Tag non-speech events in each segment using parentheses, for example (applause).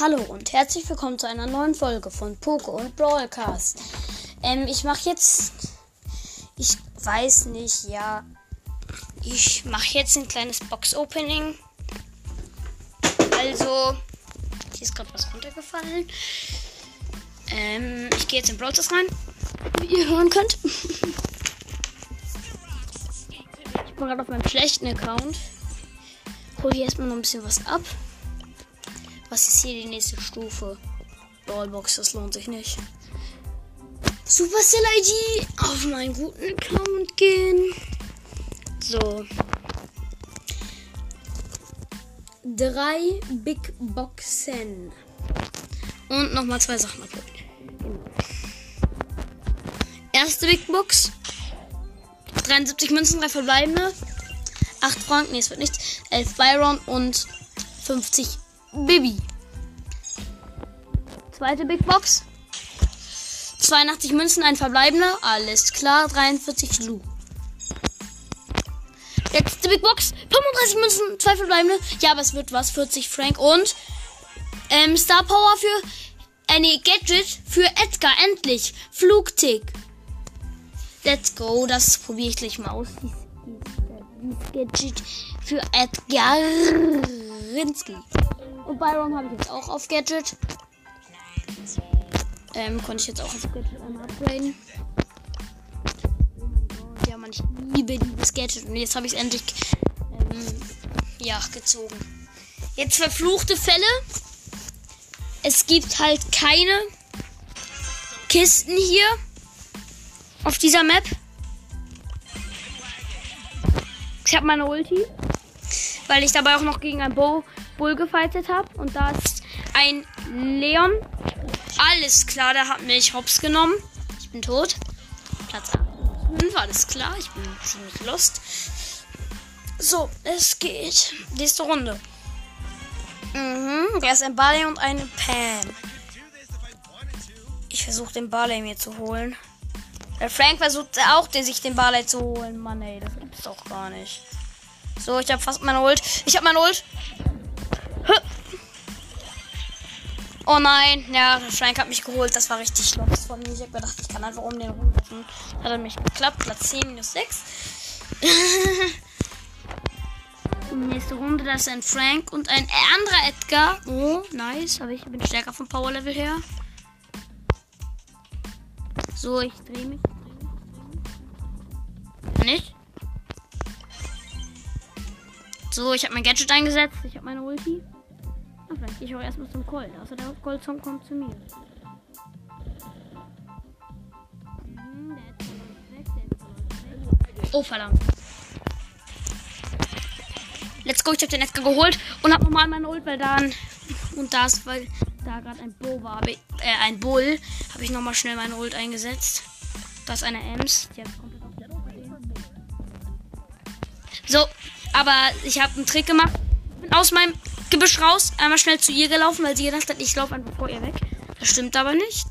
Hallo und herzlich willkommen zu einer neuen Folge von Poke und Brawlcast. Ähm, ich mache jetzt, ich weiß nicht, ja, ich mache jetzt ein kleines Box-Opening. Also, hier ist gerade was runtergefallen. Ähm, ich gehe jetzt in Brawl rein, wie ihr hören könnt. ich bin gerade auf meinem schlechten Account. Hol hier erstmal noch ein bisschen was ab. Was ist hier die nächste Stufe? Ballbox, das lohnt sich nicht. Supercell ID auf meinen guten Account gehen. So. Drei Big Boxen. Und nochmal zwei Sachen abholen. Erste Big Box. 73 Münzen, drei verbleibende. 8 Franken, nee, es wird nichts. 11 Byron und 50 Bibi. Zweite Big Box. 82 Münzen, ein verbleibender. Alles klar, 43 Lu. Letzte Big Box. 35 Münzen, zwei verbleibende. Ja, aber es wird was. 40 Frank und ähm, Star Power für. Äh, nee, Gadget für Edgar. Endlich. Flugtick. Let's go. Das probiere ich gleich mal aus. Dieses Gadget für Edgar Rinsky. Und Byron habe ich jetzt auch auf Gadget. Ähm, konnte ich jetzt auch auf Gadget einmal upgraden. Ja, man, ich liebe dieses Gadget. Und jetzt habe ich es endlich, ähm, ja, gezogen. Jetzt verfluchte Fälle. Es gibt halt keine Kisten hier auf dieser Map. Ich habe meine Ulti, weil ich dabei auch noch gegen ein Bo Bull gefightet habe. Und da ist ein Leon. Alles klar, der hat mich hops genommen. Ich bin tot. Platz 5, alles klar. Ich bin ziemlich lost. So, es geht. Nächste Runde. Mhm, da ist ein Barley und eine Pam. Ich versuche den Barley mir zu holen. Der Frank versucht auch, sich den Barley zu holen. Mann, ey, das gibt's doch gar nicht. So, ich habe fast meine Ult. Ich habe meine Ult. Oh nein, ja, Frank hat mich geholt. Das war richtig schlecht von mir. Ich habe gedacht, ich kann einfach um den rumlaufen. Hat er mich geklappt. Platz 10 minus 6. (laughs) Nächste Runde, da ist ein Frank und ein anderer Edgar. Oh, nice. Aber ich bin stärker vom Power Level her. So, ich drehe mich. Nicht? So, ich habe mein Gadget eingesetzt. Ich habe meine Ulti. Ah, vielleicht gehe ich auch erstmal zum Colt. Also der Colt-Song kommt zu mir. Oh, verdammt. Let's go, ich habe den Edgar geholt und habe nochmal meine Ult, weil da ein, und das, weil da gerade ein Bo war, äh, ein Bull, habe ich nochmal schnell meine Ult eingesetzt. Da ist eine Ems, So, aber ich habe einen Trick gemacht. Bin aus meinem Gebüsch raus, einmal schnell zu ihr gelaufen, weil sie gedacht hat, ich laufe einfach vor ihr weg. Das stimmt aber nicht.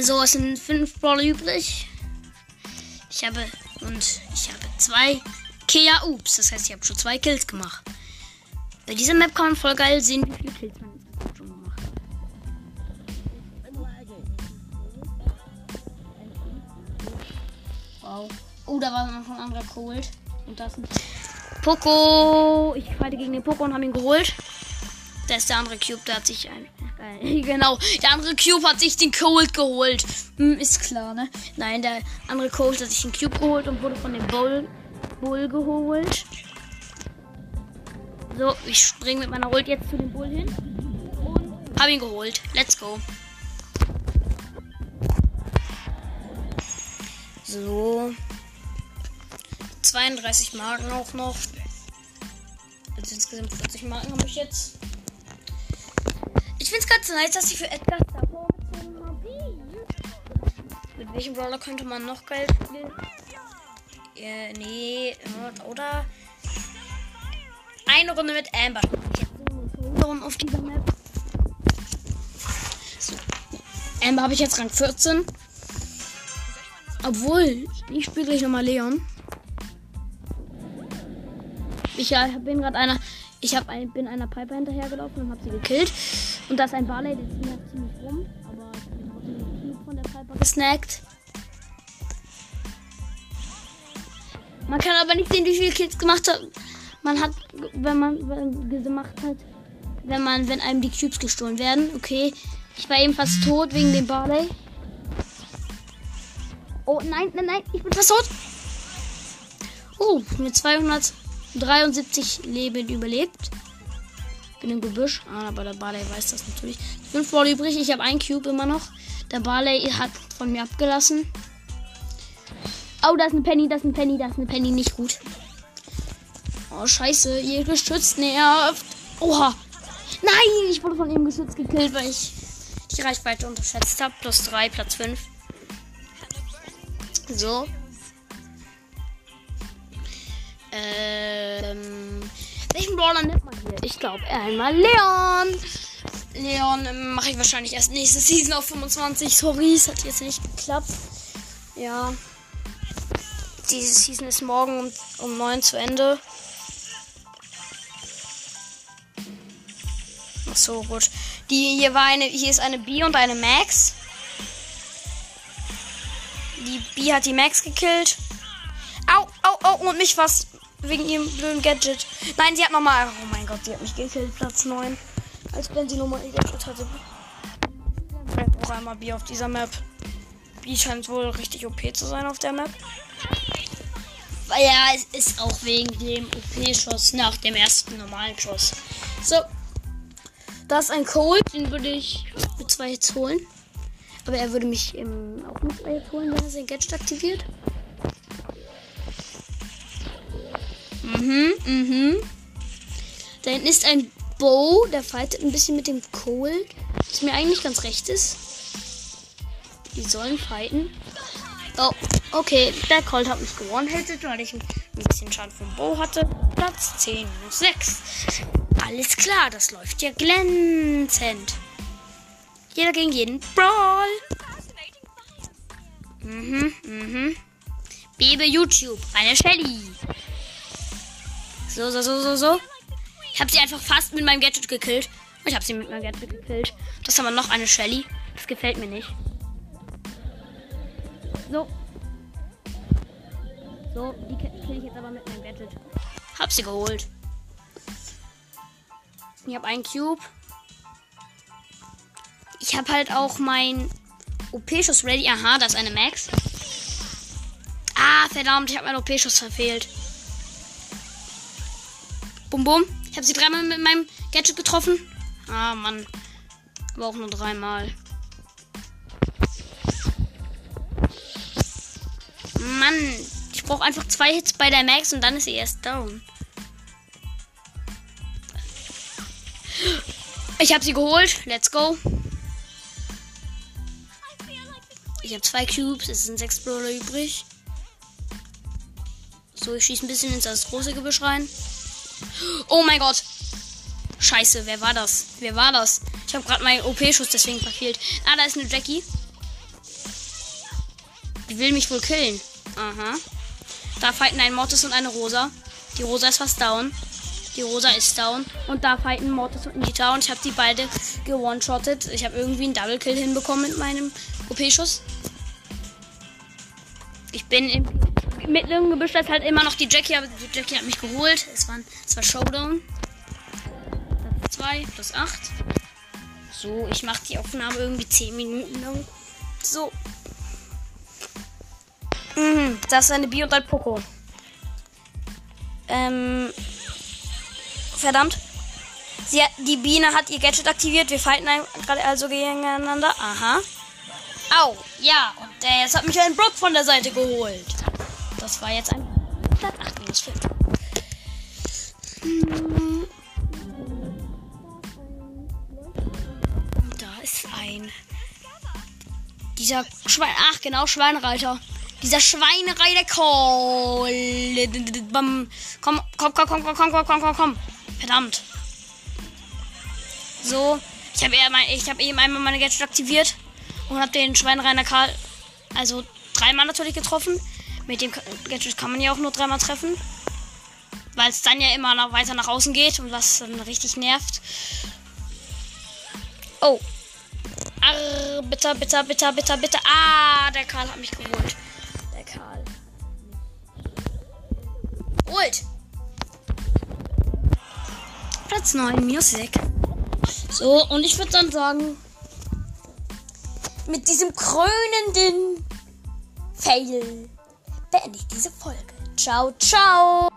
So, es sind fünf Brawler übrig. Ich habe und ich habe zwei Kea Ups. Das heißt, ich habe schon zwei Kills gemacht. Bei dieser Map kann man voll geil sehen, wie viele Kills man schon gemacht hat. Wow. Oh, da war noch ein anderer Cold. Und das ein Poco. Ich fighte gegen den Poco und habe ihn geholt. Da ist der andere Cube, der hat sich ein. (laughs) (laughs) Genau, der andere Cube hat sich den Cold geholt. Hm, ist klar, ne? Nein, der andere Cold hat sich den Cube geholt und wurde von dem Bull, Bull geholt. So, ich springe mit meiner Ult jetzt zu dem Bull hin. Und habe ihn geholt. Let's go. So. 32 Marken auch noch. Also insgesamt 40 Marken habe ich jetzt. Ich finde es ganz nice, dass ich für Edgar. Mit welchem Brawler könnte man noch Geld spielen? Äh, nee, oder? Eine Runde mit Amber. auf dieser Map. Amber habe ich jetzt Rang 14. Obwohl, ich spiele gleich nochmal Leon. Ich ja, bin gerade einer. Ich hab ein, bin einer Piper hinterhergelaufen und habe sie gekillt. Und da ist ein Barley, der zieht halt ziemlich rum. Aber ich bin den Cube von der Piper gesnackt. Man kann aber nicht sehen, wie viele Kills gemacht hat. Man hat, wenn man wenn, gemacht hat, wenn man, wenn einem die Cubes gestohlen werden. Okay, ich war eben fast tot wegen dem Barley. Oh nein, nein, nein, ich bin fast tot. Oh, mit 273 Leben überlebt. Bin im Gebüsch. Ah, aber der Barley weiß das natürlich. Fünf Ball übrig. Ich habe einen Cube immer noch. Der Barley hat von mir abgelassen. Oh, da ist eine Penny, da ist eine Penny, da ist eine Penny. Nicht gut. Oh, scheiße. Ihr Geschütz nervt. Oha. Nein, ich wurde von ihm Geschütz gekillt, weil ich die Reichweite unterschätzt habe. Plus 3, Platz 5. So. Ähm, welchen Brawler nimmt man hier? Ich glaube einmal Leon. Leon ähm, mache ich wahrscheinlich erst nächste Season auf 25. Sorry, es hat jetzt nicht geklappt. Ja. Diese Season ist morgen um, um 9 zu Ende. Ach so, gut. Die hier war eine, hier ist eine B und eine Max. Die B hat die Max gekillt. Au, au, au, und mich was. Wegen ihrem blöden Gadget. Nein, sie hat nochmal. Oh mein Gott, sie hat mich gekillt. Platz 9. Als wenn sie nochmal ihr Gadget hatte. Ich brauche einmal B auf dieser Map. B scheint wohl richtig OP zu sein auf der Map. Ja, es ist auch wegen dem OP-Schuss nach dem ersten normalen Schuss. So. Da ist ein Cold, den würde ich mit zwei Hits holen. Aber er würde mich ähm, auch mit zwei Hits holen, wenn er sein Gadget aktiviert. Mhm, mhm. Da hinten ist ein Bow, der fightet ein bisschen mit dem Cold. Was mir eigentlich ganz recht ist. Die sollen fighten. Oh, okay. Der Colt hat mich gewonnen, weil ich ein bisschen Schaden vom Bow hatte. Platz 10 minus 6. Alles klar, das läuft ja glänzend. Jeder gegen jeden Brawl. Mhm, mhm. Bebe YouTube, eine Shelly. So, so, so, so, so. Ich habe sie einfach fast mit meinem Gadget gekillt. Ich habe sie mit meinem Gadget gekillt. Das ist aber noch eine Shelly. Das gefällt mir nicht. So. So, die kill ich jetzt aber mit meinem Gadget. Hab sie geholt. Ich habe einen Cube. Ich habe halt auch mein OP-Schuss ready. Aha, das ist eine Max. Ah, verdammt, ich habe meinen OP-Schuss verfehlt. Bum, bum. Ich habe sie dreimal mit meinem Gadget getroffen. Ah, Mann. Aber auch nur dreimal. Mann. Ich brauche einfach zwei Hits bei der Max und dann ist sie erst down. Ich habe sie geholt. Let's go. Ich habe zwei Cubes. Es sind sechs Brawler übrig. So, ich schieße ein bisschen ins große Gebüsch rein. Oh mein Gott. Scheiße, wer war das? Wer war das? Ich habe gerade meinen OP-Schuss deswegen verfehlt. Ah, da ist eine Jackie. Die will mich wohl killen. Aha. Da fighten ein Mortis und eine Rosa. Die Rosa ist fast down. Die Rosa ist down. Und da fighten Mortis und Nita. Und ich habe die beide gewone-shottet. Ich habe irgendwie einen Double-Kill hinbekommen mit meinem OP-Schuss. Ich bin im mittleren Gebüsch ist halt immer noch die Jackie, aber die Jackie hat mich geholt. Es, waren, es war Showdown. 2 plus 8. So, ich mache die Aufnahme irgendwie 10 Minuten lang. So. Mhm, das ist eine Bi und ein Poco. Ähm. Verdammt. Sie hat, die Biene hat ihr Gadget aktiviert. Wir fighten gerade also gegeneinander. Aha. Au, ja. Und äh, jetzt hat mich ein Brock von der Seite geholt. Das war jetzt ein Platz 8 minus 5. Da ist ein. Dieser Schwein. Ach, genau, Schweinreiter. Dieser Schweinreiter. Komm, komm, komm, komm, komm, komm, komm, komm, komm, komm. Verdammt. So. Ich habe hab eben einmal meine Gadget aktiviert und habe den Schweinreiter Karl, also dreimal natürlich getroffen. Mit dem Gadget kann man ja auch nur dreimal treffen. Weil es dann ja immer noch weiter nach außen geht und was dann richtig nervt. Oh. Arr, bitte, bitte, bitte, bitte, bitte. Ah, der Karl hat mich geholt. Der Karl. Holt. Platz 9, minus 6. So, und ich würde dann sagen, mit diesem krönenden Fail diese Folge. Ciao, ciao.